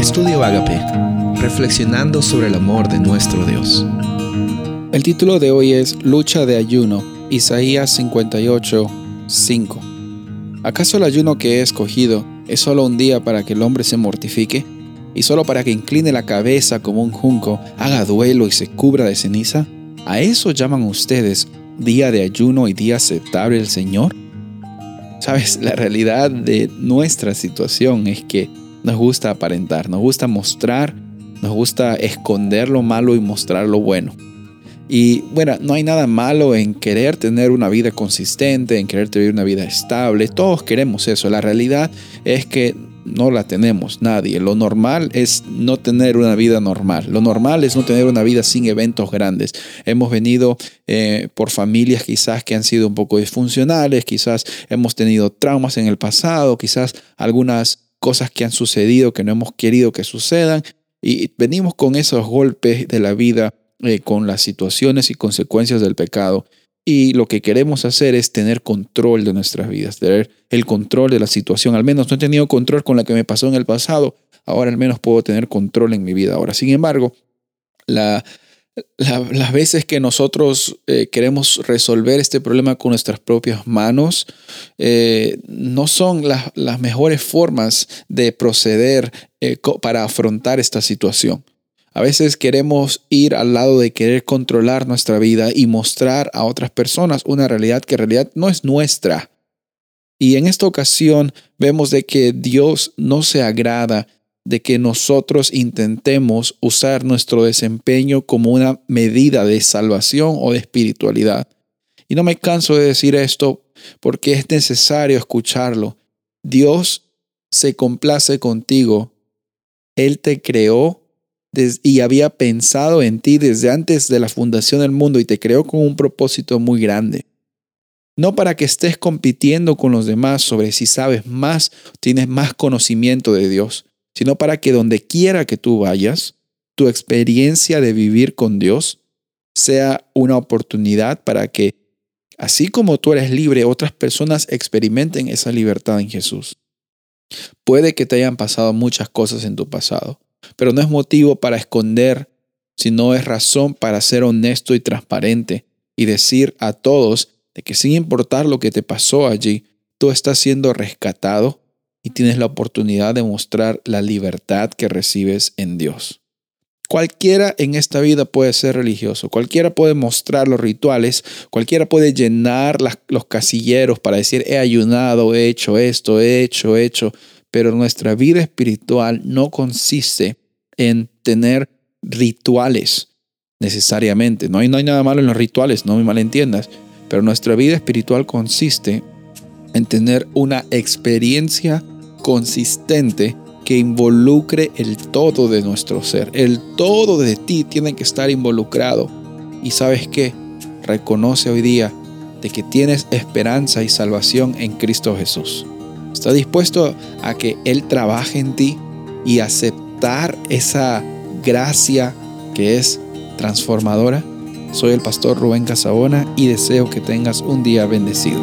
Estudio Agape, reflexionando sobre el amor de nuestro Dios. El título de hoy es Lucha de ayuno, Isaías 58, 5. ¿Acaso el ayuno que he escogido es solo un día para que el hombre se mortifique? ¿Y solo para que incline la cabeza como un junco, haga duelo y se cubra de ceniza? ¿A eso llaman ustedes día de ayuno y día aceptable del Señor? Sabes, la realidad de nuestra situación es que nos gusta aparentar, nos gusta mostrar, nos gusta esconder lo malo y mostrar lo bueno. Y bueno, no hay nada malo en querer tener una vida consistente, en querer tener una vida estable. Todos queremos eso. La realidad es que no la tenemos nadie. Lo normal es no tener una vida normal. Lo normal es no tener una vida sin eventos grandes. Hemos venido eh, por familias quizás que han sido un poco disfuncionales, quizás hemos tenido traumas en el pasado, quizás algunas cosas que han sucedido que no hemos querido que sucedan y venimos con esos golpes de la vida, eh, con las situaciones y consecuencias del pecado. Y lo que queremos hacer es tener control de nuestras vidas, tener el control de la situación. Al menos no he tenido control con la que me pasó en el pasado, ahora al menos puedo tener control en mi vida ahora. Sin embargo, la, las veces que nosotros eh, queremos resolver este problema con nuestras propias manos, eh, no son las mejores formas de proceder eh, para afrontar esta situación. A veces queremos ir al lado de querer controlar nuestra vida y mostrar a otras personas una realidad que en realidad no es nuestra. Y en esta ocasión vemos de que Dios no se agrada de que nosotros intentemos usar nuestro desempeño como una medida de salvación o de espiritualidad. Y no me canso de decir esto porque es necesario escucharlo. Dios se complace contigo. Él te creó y había pensado en ti desde antes de la fundación del mundo y te creó con un propósito muy grande. No para que estés compitiendo con los demás sobre si sabes más, tienes más conocimiento de Dios, sino para que donde quiera que tú vayas, tu experiencia de vivir con Dios sea una oportunidad para que, así como tú eres libre, otras personas experimenten esa libertad en Jesús. Puede que te hayan pasado muchas cosas en tu pasado, pero no es motivo para esconder, sino es razón para ser honesto y transparente y decir a todos de que sin importar lo que te pasó allí, tú estás siendo rescatado y tienes la oportunidad de mostrar la libertad que recibes en Dios. Cualquiera en esta vida puede ser religioso, cualquiera puede mostrar los rituales, cualquiera puede llenar los casilleros para decir he ayunado, he hecho esto, he hecho, he hecho, pero nuestra vida espiritual no consiste en tener rituales necesariamente. No hay, no hay nada malo en los rituales, no me malentiendas, pero nuestra vida espiritual consiste en tener una experiencia consistente que involucre el todo de nuestro ser. El todo de ti tiene que estar involucrado. Y sabes qué? Reconoce hoy día de que tienes esperanza y salvación en Cristo Jesús. ¿Estás dispuesto a que Él trabaje en ti y aceptar esa gracia que es transformadora? Soy el pastor Rubén Casabona y deseo que tengas un día bendecido.